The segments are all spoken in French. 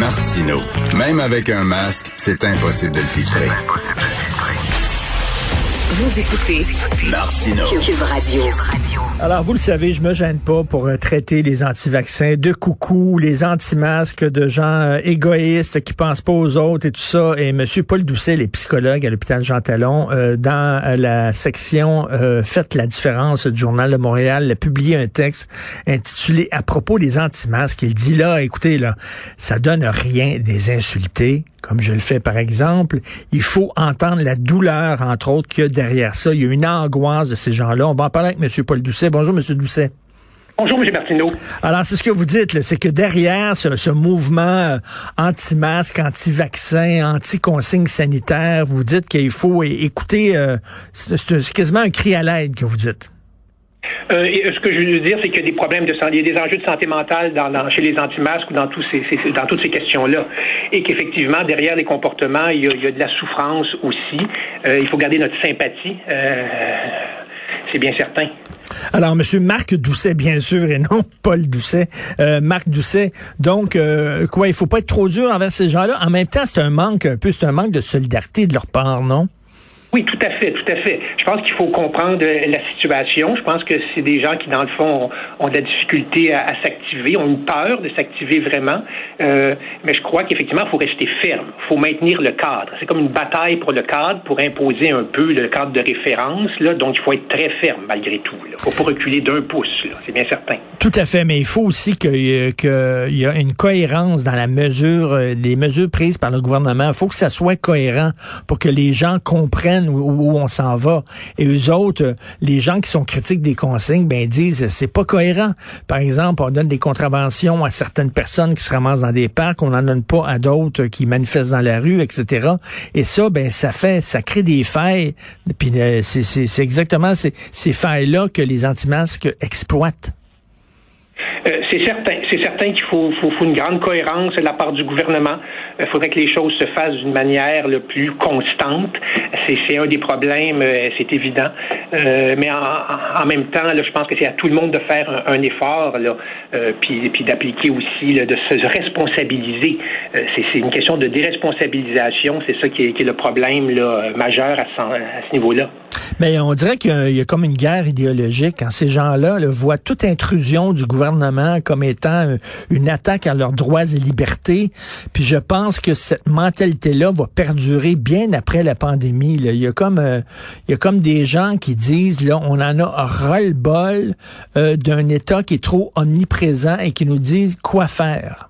Martino. Même avec un masque, c'est impossible de le filtrer. Vous écoutez Martino. Cube Radio. Alors, vous le savez, je me gêne pas pour euh, traiter les anti-vaccins de coucou, les anti-masques, de gens euh, égoïstes qui pensent pas aux autres et tout ça. Et Monsieur Paul Doucet, les psychologues à l'hôpital Jean Talon, euh, dans la section Faites la différence du Journal de Montréal, a publié un texte intitulé À propos des anti-masques. Il dit là, écoutez, là, ça donne rien des insultés, comme je le fais par exemple. Il faut entendre la douleur, entre autres, qu'il y a derrière ça. Il y a une angoisse de ces gens-là. On va en parler avec M. Paul Doucet. Bonjour, M. Doucet. Bonjour, M. Martineau. Alors, c'est ce que vous dites, c'est que derrière ce, mouvement euh, anti-masque, anti-vaccin, anti-consigne sanitaire, vous dites qu'il faut écouter, euh, c'est quasiment un cri à l'aide que vous dites. Euh, ce que je veux dire, c'est qu'il y a des problèmes de santé, il y a des enjeux de santé mentale dans, chez les anti-masques ou dans, tous ces, dans toutes ces questions-là. Et qu'effectivement, derrière les comportements, il y, a, de la souffrance aussi. il faut garder notre sympathie. c'est bien certain. Alors, Monsieur Marc Doucet, bien sûr, et non Paul Doucet. Euh, Marc Doucet. Donc, euh, quoi, il faut pas être trop dur envers ces gens-là. En même temps, c'est un manque un peu, c'est un manque de solidarité de leur part, non? Oui, tout à fait, tout à fait. Je pense qu'il faut comprendre la situation. Je pense que c'est des gens qui, dans le fond, ont, de la difficulté à, s'activer, ont une peur de s'activer vraiment. Euh, mais je crois qu'effectivement, il faut rester ferme. Il faut maintenir le cadre. C'est comme une bataille pour le cadre, pour imposer un peu le cadre de référence. Là. Donc, il faut être très ferme malgré tout. Il ne faut pas reculer d'un pouce. C'est bien certain. Tout à fait. Mais il faut aussi qu'il y ait une cohérence dans la mesure, euh, les mesures prises par le gouvernement. Il faut que ça soit cohérent pour que les gens comprennent où, on s'en va. Et eux autres, les gens qui sont critiques des consignes, ben disent c'est pas cohérent. Par exemple, on donne des contraventions à certaines personnes qui se ramassent dans des parcs, on n'en donne pas à d'autres qui manifestent dans la rue, etc. Et ça, ben ça fait, ça crée des failles. Puis euh, c'est exactement ces, ces failles-là que les anti-masques exploitent. Euh, c'est certain, c'est certain qu'il faut, faut, faut, une grande cohérence de la part du gouvernement. Il faudrait que les choses se fassent d'une manière le plus constante. C'est un des problèmes, euh, c'est évident. Euh, mais en, en, même temps, là, je pense que c'est à tout le monde de faire un, effort, là, puis, d'appliquer aussi, là, de se responsabiliser. C'est une question de déresponsabilisation. C'est ça qui est, qui est, le problème là, majeur à, à ce niveau-là. Mais on dirait qu'il y a comme une guerre idéologique quand ces gens-là voient toute intrusion du gouvernement comme étant une attaque à leurs droits et libertés. Puis je pense que cette mentalité-là va perdurer bien après la pandémie. Il y a comme euh, il y a comme des gens qui disent là, on en a ras-le-bol euh, d'un État qui est trop omniprésent et qui nous dit quoi faire.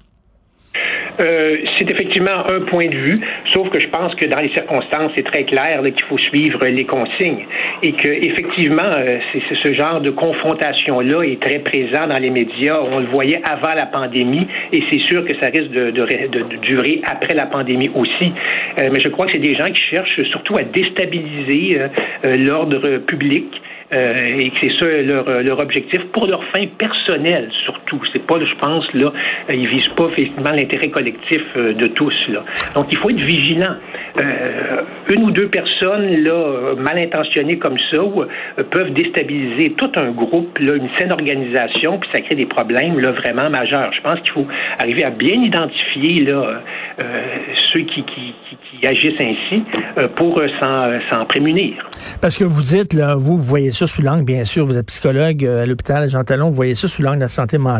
Euh, c'est effectivement un point de vue, sauf que je pense que dans les circonstances, c'est très clair qu'il faut suivre les consignes et que effectivement, euh, c'est ce genre de confrontation-là est très présent dans les médias. On le voyait avant la pandémie et c'est sûr que ça risque de, durer après la pandémie aussi. Euh, mais je crois que c'est des gens qui cherchent surtout à déstabiliser l'ordre public. Et que c'est ça leur, leur objectif pour leur fin personnelle surtout. C'est pas, je pense, là, euh, ils visent pas effectivement l'intérêt collectif de tous. Là. Donc il faut être vigilant. Euh, une ou deux personnes là, mal intentionnées comme ça peuvent déstabiliser tout un groupe, là, une saine organisation, puis ça crée des problèmes là, vraiment majeurs. Je pense qu'il faut arriver à bien identifier là, ceux qui, qui, qui, agissent ainsi pour s'en prémunir. Parce que vous dites, là, vous, vous voyez ça sous l'angle, bien sûr, vous êtes psychologue euh, à l'hôpital Jean Talon, vous voyez ça sous l'angle de la santé mentale.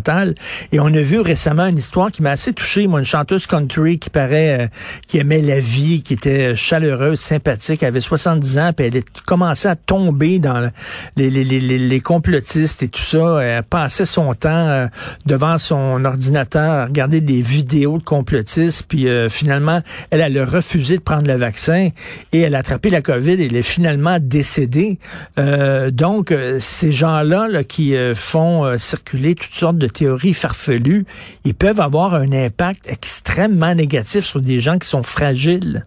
Et on a vu récemment une histoire qui m'a assez touché, moi, une chanteuse country qui paraît, euh, qui aimait la vie, qui était chaleureuse, sympathique, elle avait 70 ans, puis elle a commencé à tomber dans les, les, les, les complotistes et tout ça. Elle passait son temps euh, devant son ordinateur à regarder des vidéos de complotistes, puis euh, finalement, elle, elle a refusé de prendre le vaccin et elle a attrapé la COVID et elle est finalement décédée. Euh, donc, ces gens-là là, qui font circuler toutes sortes de théories farfelues, ils peuvent avoir un impact extrêmement négatif sur des gens qui sont fragiles.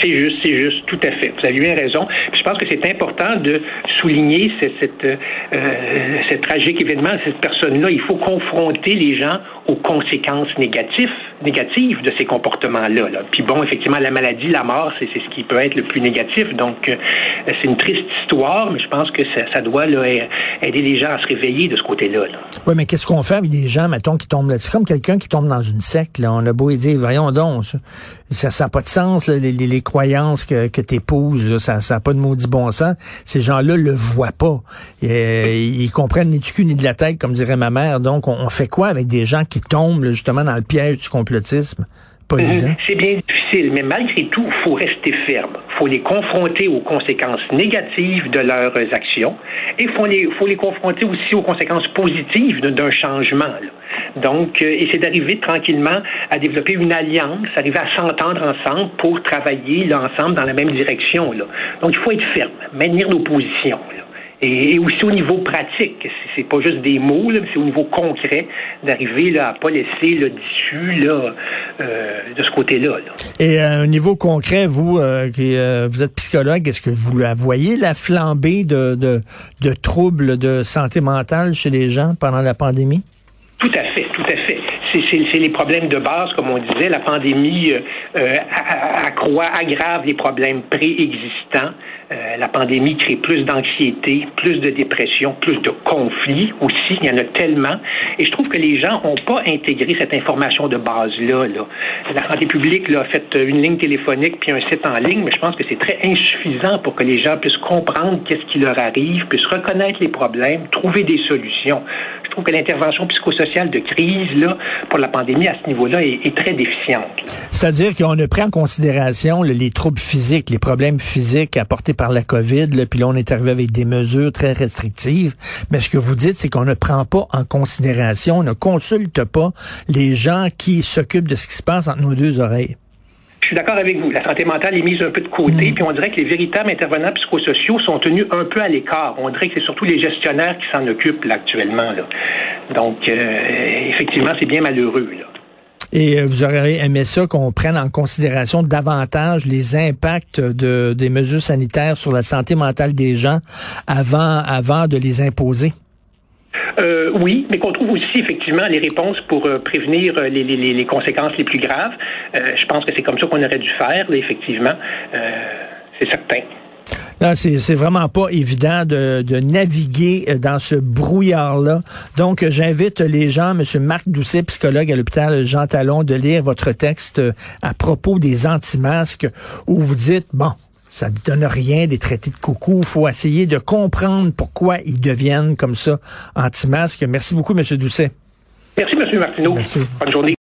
C'est juste, c'est juste, tout à fait. Vous avez bien raison. je pense que c'est important de souligner cette, euh, tragique événement, cette personne-là. Il faut confronter les gens aux conséquences négatives, de ces comportements-là. Puis bon, effectivement, la maladie, la mort, c'est ce qui peut être le plus négatif. Donc, euh, c'est une triste histoire, mais je pense que ça, doit aider les gens à se réveiller de ce côté-là. Oui, mais qu'est-ce qu'on fait avec des gens, mettons, qui tombent là? C'est comme quelqu'un qui tombe dans une secte. Là. On a beau dire, voyons donc, ça n'a pas de sens, les, croyances que, que tu épouses, ça n'a pas de maudit bon sens. Ces gens-là le voient pas. ils comprennent ni du cul ni de la tête, comme dirait ma mère. Donc, on fait quoi avec des gens qui tombent justement dans le piège du complotisme? Mhm. C'est bien difficile, mais malgré tout, il faut rester ferme. Il faut les confronter aux conséquences négatives de leurs actions et il faut les, faut les confronter aussi aux conséquences positives d'un changement. Donc, euh, et c'est d'arriver tranquillement à développer une alliance, arriver à s'entendre ensemble pour travailler là, ensemble dans la même direction. Là. Donc, il faut être ferme, maintenir nos positions. Là et, aussi au niveau pratique. C'est pas juste des mots, c'est au niveau concret d'arriver là, à pas laisser le tissu là, euh, de ce côté-là. Et à euh, un niveau concret, vous euh, qui vous êtes psychologue, est-ce que vous la voyez la flambée de, de, de troubles de santé mentale chez les gens pendant la pandémie? Tout à fait, tout à fait c'est les problèmes de base, comme on disait. La pandémie accroît, aggrave les problèmes préexistants. Euh, la pandémie crée plus d'anxiété, plus de dépression, plus de conflits aussi. Il y en a tellement. Et je trouve que les gens n'ont pas intégré cette information de base-là. Là. La santé publique a fait une ligne téléphonique puis un site en ligne, mais je pense que c'est très insuffisant pour que les gens puissent comprendre qu'est-ce qui leur arrive, puissent reconnaître les problèmes, trouver des solutions. Que l'intervention psychosociale de crise là, pour la pandémie à ce niveau-là est, très déficiente. C'est-à-dire qu'on a pris en considération les troubles physiques, les problèmes physiques apportés par la COVID, là, puis là, on est arrivé avec des mesures très restrictives. Mais ce que vous dites, c'est qu'on ne prend pas en considération, on ne consulte pas les gens qui s'occupent de ce qui se passe entre nos deux oreilles. Je suis d'accord avec vous. La santé mentale est mise un peu de côté, mm. puis on dirait que les véritables intervenants psychosociaux sont tenus un peu à l'écart. On dirait que c'est surtout les gestionnaires qui s'en occupent là, actuellement. Là. Donc, euh, effectivement, c'est bien malheureux. Là. Et euh, vous auriez aimé ça qu'on prenne en considération davantage les impacts de, des mesures sanitaires sur la santé mentale des gens avant, avant de les imposer? Euh, oui, mais qu'on trouve aussi effectivement les réponses pour euh, prévenir les, les, les, conséquences les plus graves. je pense que c'est comme ça qu'on aurait dû faire, effectivement. c'est certain. Non, c'est vraiment pas évident de, de, naviguer euh, dans ce brouillard-là. Donc, j'invite les gens, M. Marc Doucet, psychologue à l'hôpital Jean Talon, de lire votre texte euh, à propos des anti-masques où vous dites, bon, ça ne donne rien des traités de coucou. Il faut essayer de comprendre pourquoi ils deviennent comme ça anti-masques. Merci beaucoup, M. Doucet. Merci, M. Martineau. Bonne journée.